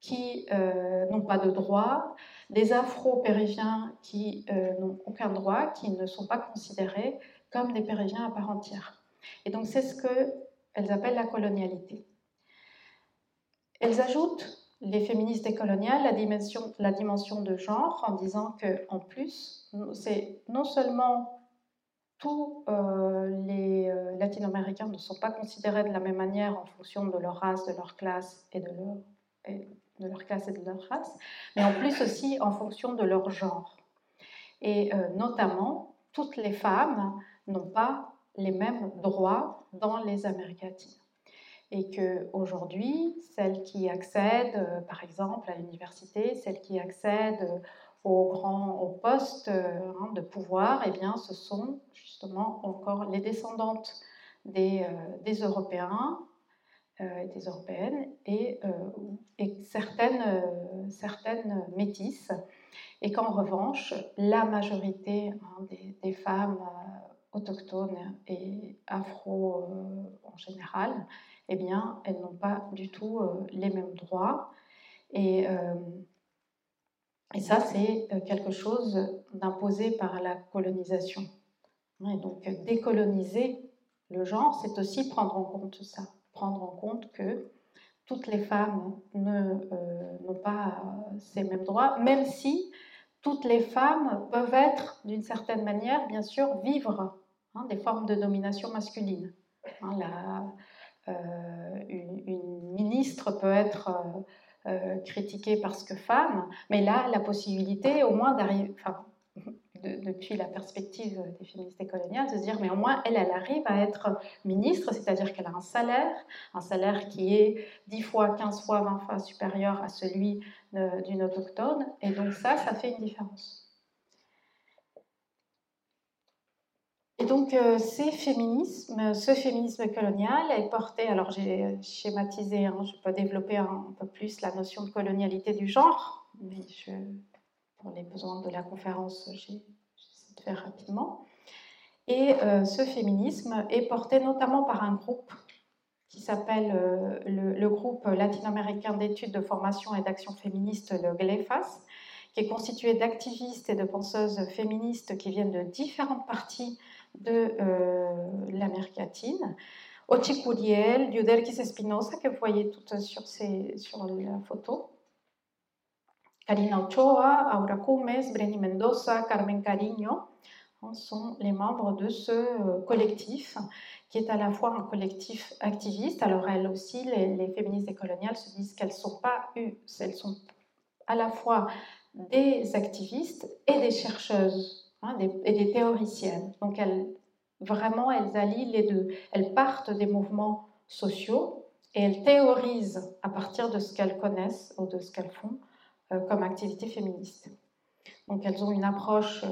qui euh, n'ont pas de droit, des afro-péruviens qui euh, n'ont aucun droit, qui ne sont pas considérés comme des péruviens à part entière. Et donc c'est ce qu'elles appellent la colonialité. Elles ajoutent, les féministes décoloniales, la la dimension de genre en disant qu'en plus, c'est non seulement tous euh, les latino-américains ne sont pas considérés de la même manière en fonction de leur race, de leur classe et de leur, de leur classe et de leur race, mais en plus aussi en fonction de leur genre. Et euh, notamment, toutes les femmes n'ont pas les mêmes droits dans les Amériques latines. Et qu'aujourd'hui, celles qui accèdent, euh, par exemple, à l'université, celles qui accèdent aux grands aux postes euh, hein, de pouvoir, eh bien, ce sont justement encore les descendantes des, des Européens euh, des européennes et, euh, certaines, euh, certaines métisses. Et qu'en revanche, la majorité hein, des, femmes autochtones et afro en général, eh bien, elles n'ont pas du tout les mêmes droits. Et, et ça, c'est quelque chose d'imposé par la colonisation. Et donc, décoloniser le genre, c'est aussi prendre en compte ça prendre en compte que toutes les femmes euh, n'ont pas ces mêmes droits, même si toutes les femmes peuvent être, d'une certaine manière, bien sûr, vivre hein, des formes de domination masculine. Hein, euh, une, ministre peut être euh, critiquée parce que femme, mais là, la possibilité au moins d'arriver, depuis la perspective des féministes coloniales, de se dire, mais au moins, elle, elle arrive à être ministre, c'est-à-dire qu'elle a un salaire, un salaire qui est 10 fois, 15 fois, 20 fois supérieur à celui d'une autochtone, et donc ça, ça fait une différence. Et donc, euh, ces ce féminisme colonial est porté, alors j'ai schématisé, hein, je peux développer un, peu plus la notion de colonialité du genre, mais pour les besoins de la conférence, j'ai de faire rapidement. Et euh, ce féminisme est porté notamment par un groupe qui s'appelle euh, le, groupe latino-américain d'études de formation et d'action féministe, le GLEFAS, qui est constitué d'activistes et de penseuses féministes qui viennent de différentes parties de euh, l'Amérique latine. Ochi Curiel, Espinosa, que vous voyez toutes sur, ces, sur la photo, Karina Ochoa, Aura Cumes, Breni Mendoza, Carmen Cariño hein, sont les membres de ce euh, collectif qui est à la fois un collectif activiste. Alors elles aussi, les, féministes décoloniales se disent qu'elles sont pas elles sont à la fois des activistes et des chercheuses hein, et des théoriciennes. Donc elles, vraiment, elles allient les deux. Elles partent des mouvements sociaux et elles théorisent à partir de ce qu'elles connaissent ou de ce qu'elles font euh, comme activité féministe. Donc elles ont une approche euh,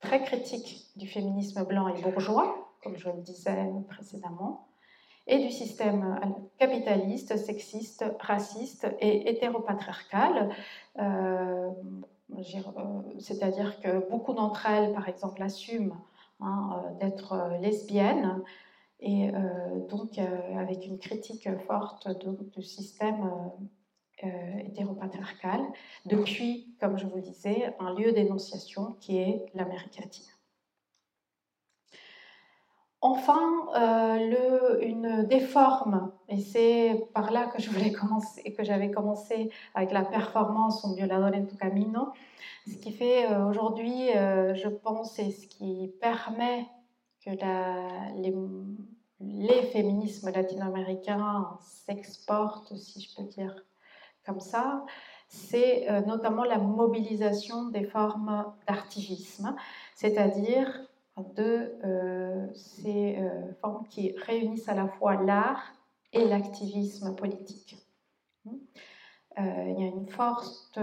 très critique du féminisme blanc et bourgeois, comme je le disais précédemment, et du système euh, capitaliste, sexiste, raciste et hétéropatriarcal. C'est-à-dire que beaucoup d'entre elles, par exemple, assument hein, d'être lesbiennes et donc avec une critique forte du système euh, hétéropatriarcale, depuis, comme je vous le disais, un lieu d'énonciation qui est l'Amérique latine. Enfin, euh, le, une des formes, et c'est par là que je voulais commencer, que j'avais commencé avec la performance en violador en tu camino, ce qui fait euh, aujourd'hui, je pense, et ce qui permet que les féminismes latino-américains s'exportent, si je peux dire comme ça, c'est euh, notamment la mobilisation des formes d'artivisme, c'est-à-dire de euh, ces euh, formes qui réunissent à la fois l'art et l'activisme politique. il y a une forte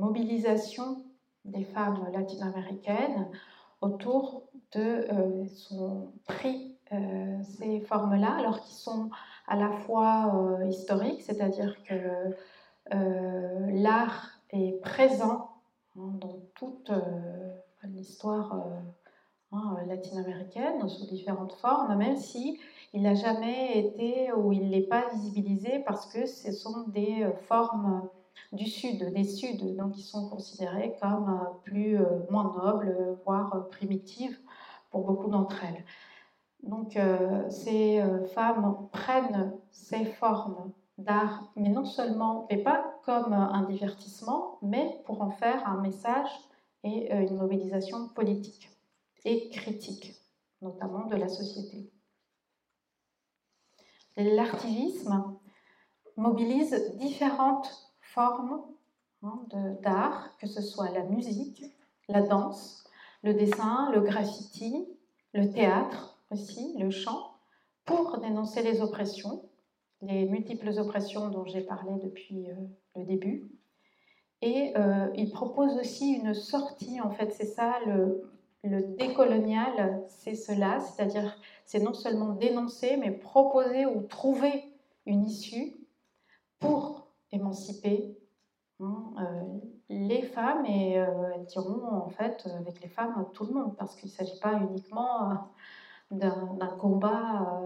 mobilisation des femmes latino-américaines autour de son prix ces formes-là, alors qu'ils sont à la fois euh, historique, c'est-à-dire que euh, l'art est présent hein, dans toute euh, l'histoire hein, latino-américaine sous différentes formes, même si il n'a jamais été ou il n'est pas visibilisé parce que ce sont des euh, formes du sud, des suds, donc ils sont considérés comme euh, plus moins nobles, voire primitives pour beaucoup d'entre elles. Donc ces femmes prennent ces formes d'art, mais non seulement, mais pas comme un divertissement, mais pour en faire un message et une mobilisation politique et critique, notamment de la société. L'artivisme mobilise différentes formes hein, d'art, que ce soit la musique, la danse, le dessin, le graffiti, le théâtre aussi, le chant, pour dénoncer les oppressions, les multiples oppressions dont j'ai parlé depuis euh, le début. Et euh, il propose aussi une sortie, en fait, c'est ça le, décolonial, c'est cela, c'est-à-dire c'est non seulement dénoncer, mais proposer ou trouver une issue pour émanciper hein, euh, les femmes et euh, elles diront en fait avec les femmes tout le monde parce qu'il ne s'agit pas uniquement d'un combat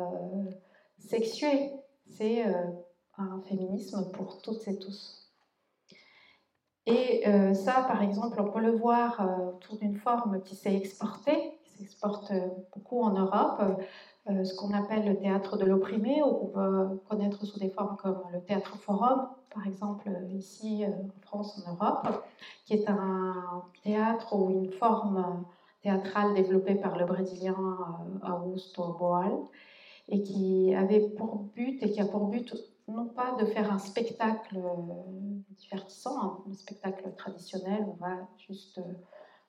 sexué, c'est un féminisme pour toutes et tous. Et euh, ça, par exemple, on peut le voir euh, autour d'une forme qui s'est exportée, qui s'exporte euh, beaucoup en Europe, ce qu'on appelle le théâtre de l'opprimé, ou qu'on peut connaître sous des formes comme le théâtre forum, par exemple ici en France, en Europe, qui est un théâtre ou une forme théâtrale développée par le Brésilien Augusto Boal, et qui avait pour but, et qui a pour but non pas de faire un spectacle euh, divertissant, un spectacle traditionnel, on va juste euh,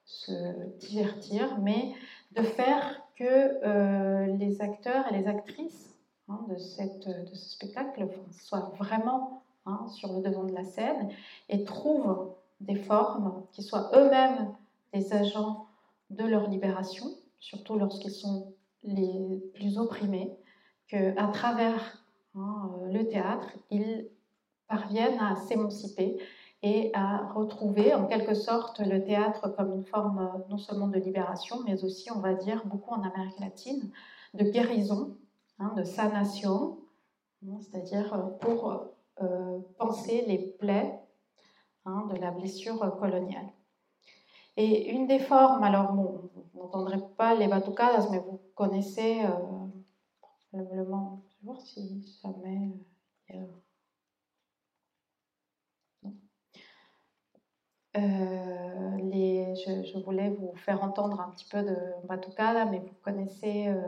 se divertir, mais de faire que euh, les acteurs et les actrices hein, de, ce spectacle soient vraiment hein, sur le devant de la scène et trouvent des formes qui soient eux-mêmes des agents de leur libération, surtout lorsqu'ils sont les plus opprimés, qu'à travers Hein, le théâtre, ils parviennent à s'émanciper et à retrouver en quelque sorte le théâtre comme une forme euh, non seulement de libération, mais aussi, on va dire, beaucoup en Amérique latine, de guérison, hein, de sanation, hein, c'est-à-dire euh, pour penser les plaies de la blessure coloniale. Et une des formes, alors bon, vous n'entendrez pas les batucadas, mais vous connaissez probablement voir si jamais. Euh, euh, les, je, voulais vous faire entendre un petit peu de batucada, mais vous connaissez euh,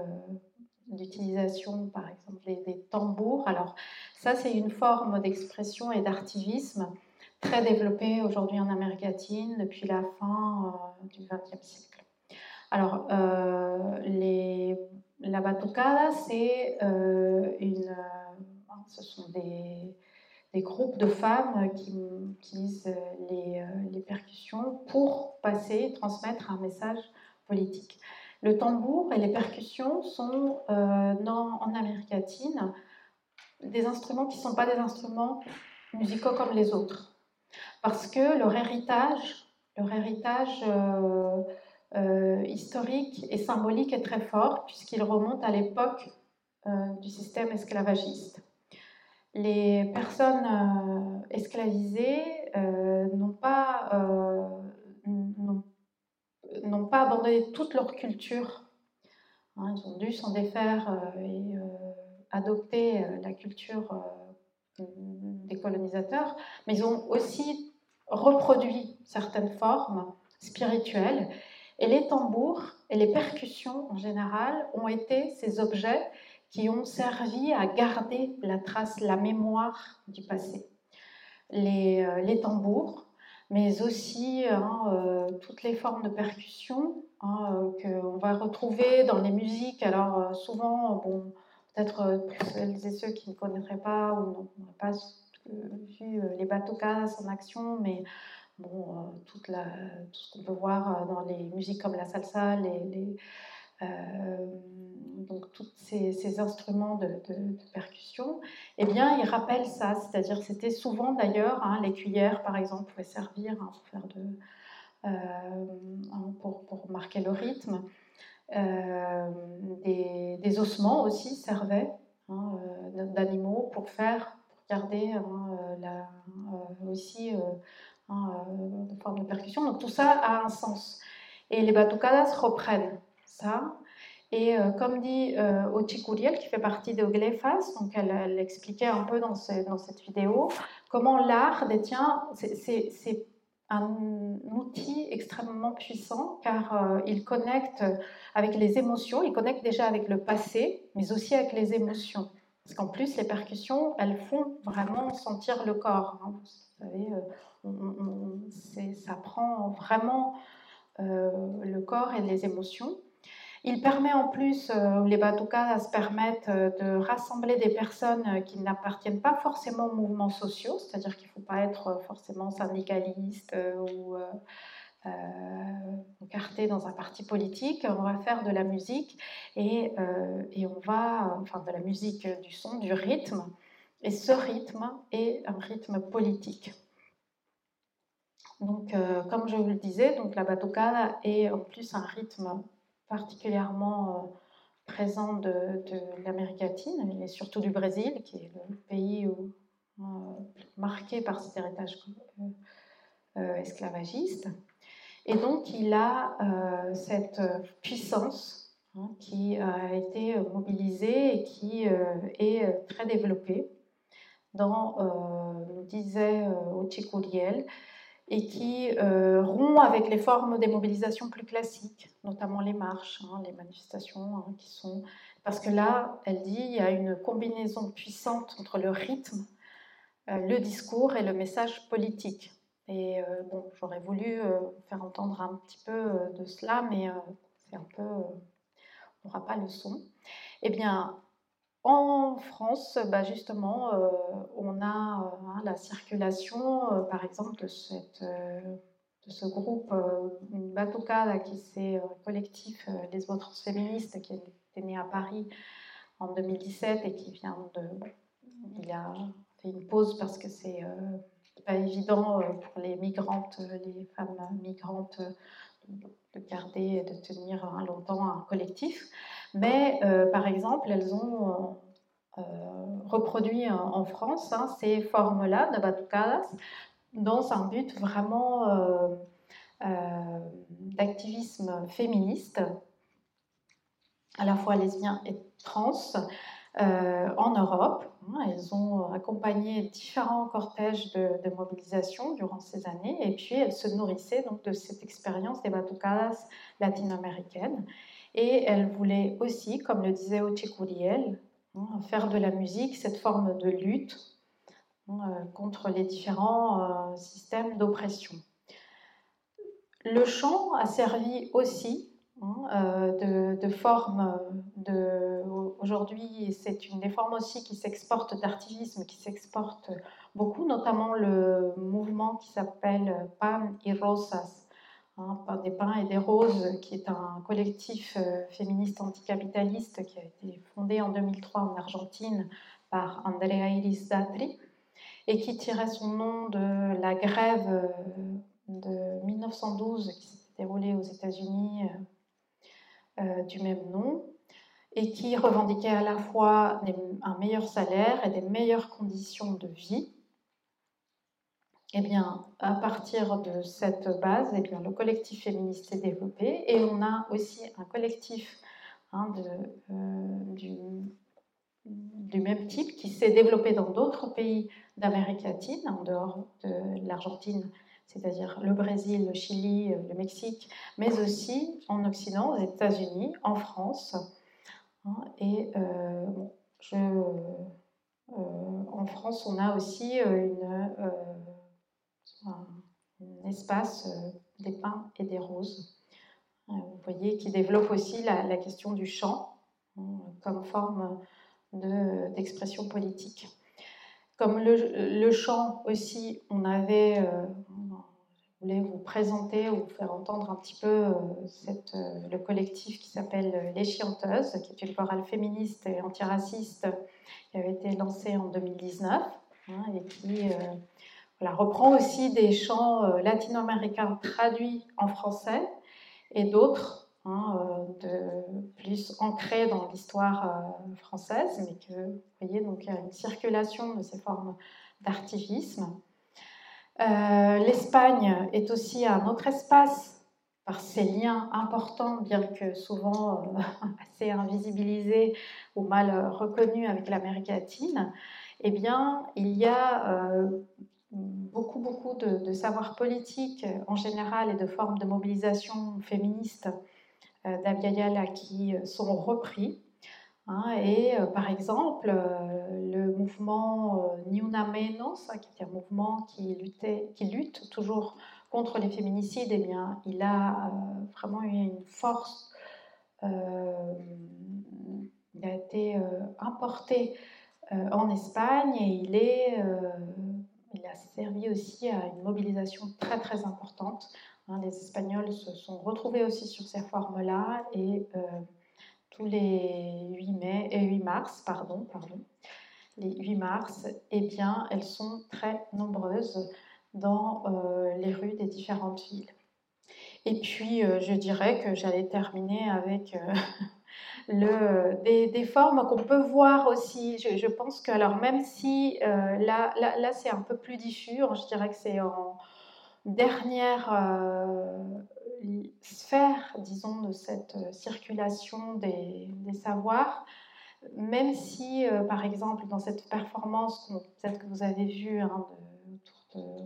l'utilisation, par exemple, des, tambours. Alors, ça, c'est une forme d'expression et d'artivisme très développée aujourd'hui en Amérique latine depuis la fin du XXe siècle. Alors, les la batucada, c'est euh, une, euh, ce sont des, groupes de femmes qui utilisent les, euh, les, percussions pour passer, transmettre un message politique. Le tambour et les percussions sont en Amérique latine des instruments qui ne sont pas des instruments musicaux comme les autres, parce que leur héritage, leur héritage historique et symbolique est très fort puisqu'il remonte à l'époque euh, du système esclavagiste. Les personnes euh, esclavisées n'ont pas, pas abandonné toute leur culture. Hein, ils ont dû s'en défaire et adopter la culture des colonisateurs, mais ils ont aussi reproduit certaines formes spirituelles et les tambours et les percussions en général ont été ces objets qui ont servi à garder la trace, la mémoire du passé. Les, euh, tambours, mais aussi hein, euh, toutes les formes de percussion hein, euh, qu'on va retrouver dans les musiques. Alors souvent, bon, peut-être celles et ceux qui ne connaîtraient pas ou n'ont pas vu les bateaux en action, mais bon, euh, tout ce qu'on peut voir euh, dans les musiques comme la salsa, les, euh, donc tous ces, instruments de, percussion, eh bien, ils rappellent ça. C'est-à-dire, c'était souvent d'ailleurs, hein, les cuillères, par exemple, pouvaient servir hein, pour, faire de, pour, pour, marquer le rythme. des, ossements aussi servaient hein, d'animaux pour faire, garder hein, aussi une forme de percussion. Donc tout ça a un sens. Et les batucadas reprennent ça. Et euh, comme dit euh, Ochi Curiel, qui fait partie de Glefas, donc elle, expliquait un peu dans, dans, cette vidéo comment l'art détient, c'est un outil extrêmement puissant car euh, il connecte avec les émotions, il connecte déjà avec le passé, mais aussi avec les émotions. Parce qu'en plus, les percussions, elles font vraiment sentir le corps. Hein. Vous savez, ça prend vraiment euh, le corps et les émotions. Il permet en plus, euh, les se permettent euh, de rassembler des personnes qui n'appartiennent pas forcément aux mouvements sociaux, c'est-à-dire qu'il ne faut pas être forcément syndicaliste ou euh, dans un parti politique. On va faire de la musique et, et, on va, enfin de la musique, du son, du rythme. Et ce rythme est un rythme politique. Donc, euh, comme je vous le disais, donc la batucada est en plus un rythme particulièrement euh, présent de, l'Amérique latine et surtout du Brésil, qui est le pays euh, marqué par cet héritage esclavagiste. Et donc, il a cette puissance hein, qui a été mobilisée et qui est très développée dans, nous disait Ochikuriel, et qui euh, rompt avec les formes des mobilisations plus classiques, notamment les marches, hein, les manifestations hein, qui sont... Parce que là, elle dit, il y a une combinaison puissante entre le rythme, euh, le discours et le message politique. Et euh, bon, j'aurais voulu faire entendre un petit peu de cela, mais c'est un peu... on n'aura pas le son. Eh bien, en France, bah, justement, euh, on a hein, la circulation, euh, par exemple, de, ce groupe Batucada, qui c'est collectif lesbo-transféministe qui est né à Paris en 2017 et qui vient de. Il a fait une pause parce que c'est pas évident pour les migrantes, les femmes migrantes, de garder et de tenir longtemps un collectif. Mais euh, par exemple, elles ont euh, reproduit en, France hein, ces formes-là de batucadas dans un but vraiment euh, d'activisme féministe, à la fois lesbien et trans, en Europe. Elles ont accompagné différents cortèges de, mobilisation durant ces années et puis elles se nourrissaient donc de cette expérience des batucadas latino-américaines. Et elle voulait aussi, comme le disait Ochikuriel, hein, faire de la musique cette forme de lutte hein, euh, contre les différents euh, systèmes d'oppression. Le chant a servi aussi hein, euh, de, forme de. Aujourd'hui, c'est une des formes aussi qui s'exporte d'activisme, qui s'exporte beaucoup, notamment le mouvement qui s'appelle Pan y Rosas, Hein, des pains et des roses, qui est un collectif euh, féministe anticapitaliste qui a été fondé en 2003 en Argentine par Andrea Iris Datri et qui tirait son nom de la grève euh, de 1912 qui s'est déroulée aux États-Unis euh, du même nom et qui revendiquait à la fois un meilleur salaire et des meilleures conditions de vie. Eh bien, à partir de cette base, eh bien, le collectif féministe s'est développé et on a aussi un collectif hein, euh, du, même type qui s'est développé dans d'autres pays d'Amérique latine, en dehors de l'Argentine, c'est-à-dire le Brésil, le Chili, le Mexique, mais aussi en Occident, aux États-Unis, en France. Hein, et euh, euh, en France, on a aussi une un, espace euh, des pins et des roses. Euh, vous voyez, qui développe aussi la, question du chant hein, comme forme d'expression politique. Comme le, chant aussi, on avait, euh, voulais vous présenter ou vous faire entendre un petit peu cette, le collectif qui s'appelle Les Chianteuses, qui est une chorale féministe et antiraciste qui avait été lancée en 2019 hein, et qui reprend aussi des chants euh, latino-américains traduits en français et d'autres hein, plus ancré dans l'histoire française, mais que, vous voyez, donc il y a une circulation de ces formes d'artivisme. L'Espagne est aussi un autre espace par ses liens importants, bien que souvent assez invisibilisés ou mal reconnus avec l'Amérique latine, eh bien, il y a beaucoup, beaucoup de, savoir politique en général et de formes de mobilisation féministe euh, d'Abiyala qui sont repris. Hein, et euh, par exemple, euh, le mouvement Ni Una Menos, hein, qui est un mouvement qui, lutte toujours contre les féminicides, eh bien, il a vraiment eu une force. il a été importé en Espagne et il est il a servi aussi à une mobilisation très très importante. Hein. les Espagnols se sont retrouvés aussi sur ces formes-là et euh, tous les 8, mai, et 8 mars, pardon, pardon, les 8 mars, eh bien, elles sont très nombreuses dans euh, les rues des différentes villes. Et puis, euh, je dirais que j'allais terminer avec le, des, formes qu'on peut voir aussi. Je, pense que, alors même si euh, là, là, c'est un peu plus diffus, je dirais que c'est en dernière euh, sphère, disons, de cette circulation des, savoirs, même si, euh, par exemple, dans cette performance, peut-être que vous avez vu hein, autour de,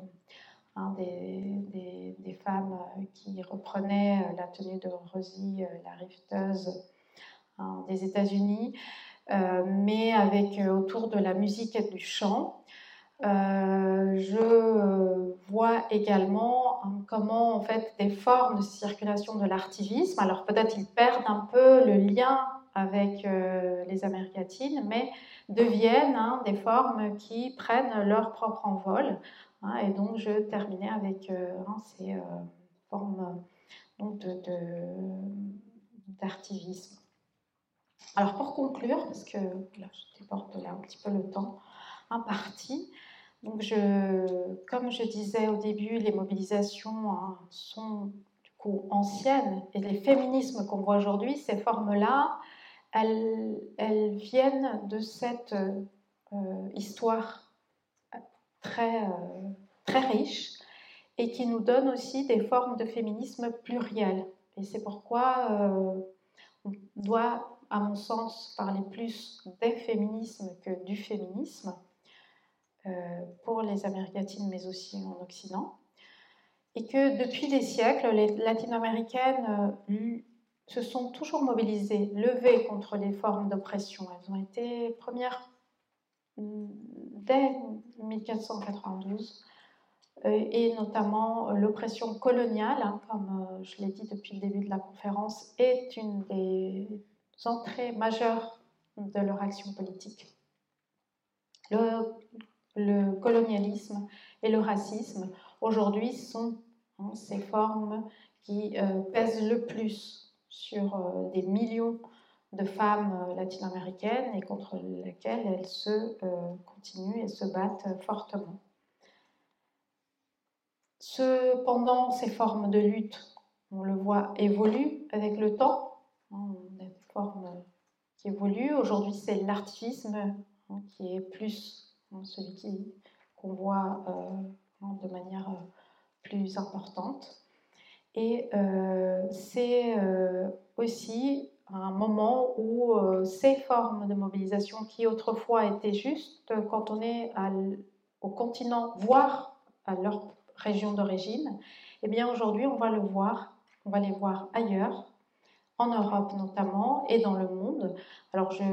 hein, des, des, femmes qui reprenaient la tenue de Rosie, la rifteuse, Hein, des États-Unis, euh, mais avec euh, autour de la musique et du chant. Euh, je vois également hein, comment en fait des formes de circulation de l'artivisme, alors peut-être ils perdent un peu le lien avec les Amériques mais deviennent hein, des formes qui prennent leur propre envol. et donc je terminais avec ces formes d'artivisme. Alors pour conclure, parce que là je déporte là un petit peu le temps imparti, donc je, comme je disais au début, les mobilisations hein, sont du coup anciennes et les féminismes qu'on voit aujourd'hui, ces formes-là, elles, viennent de cette euh, histoire très, euh, très riche et qui nous donne aussi des formes de féminisme pluriel. Et c'est pourquoi euh, on doit à mon sens, parler plus des féminismes que du féminisme pour les Amériques latines, mais aussi en Occident. Et que depuis des siècles, les latino-américaines euh, se sont toujours mobilisées, levées contre les formes d'oppression. Elles ont été premières mm, dès 1492 euh, et notamment l'oppression coloniale, hein, comme je l'ai dit depuis le début de la conférence, est une des entrées majeures de leur action politique. Colonialisme et le racisme, aujourd'hui, sont hein, ces formes qui euh, pèsent le plus sur euh, des millions de femmes euh, latino-américaines et contre lesquelles elles se continuent et se battent fortement. Cependant, ces formes de lutte, on le voit, évoluent avec le temps. Hein, qui évolue. Aujourd'hui, c'est l'artivisme hein, qui est plus hein, celui qu'on voit euh, hein, de manière euh, plus importante. Et euh, c'est aussi un moment où ces formes de mobilisation qui autrefois étaient juste quand on est au continent, voire à leur région d'origine, eh bien aujourd'hui on va le voir, on va les voir ailleurs, en Europe notamment et dans le monde. Alors je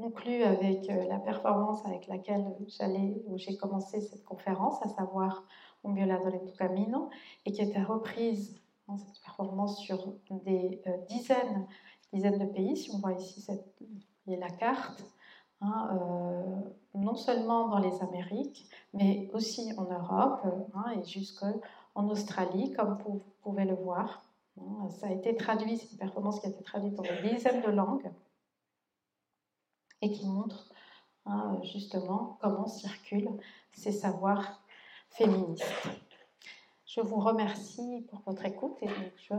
conclus avec euh, la performance avec laquelle j'allais, où j'ai commencé cette conférence, à savoir Un violador en tu camino, et qui était reprise dans cette performance sur des euh, dizaines, dizaines de pays. Si on voit ici la carte, hein, euh, non seulement dans les Amériques, mais aussi en Europe hein, et jusqu'en Australie, comme vous pouvez le voir. Ça a été traduit, c'est une performance qui a été traduite dans des dizaines de langues et qui montre hein, justement comment circulent ces savoirs féministes. Je vous remercie pour votre écoute et je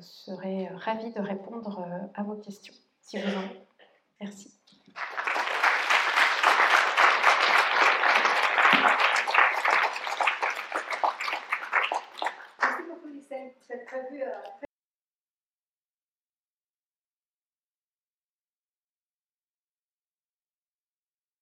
serai ravie de répondre à vos questions, si vous en avez. Merci.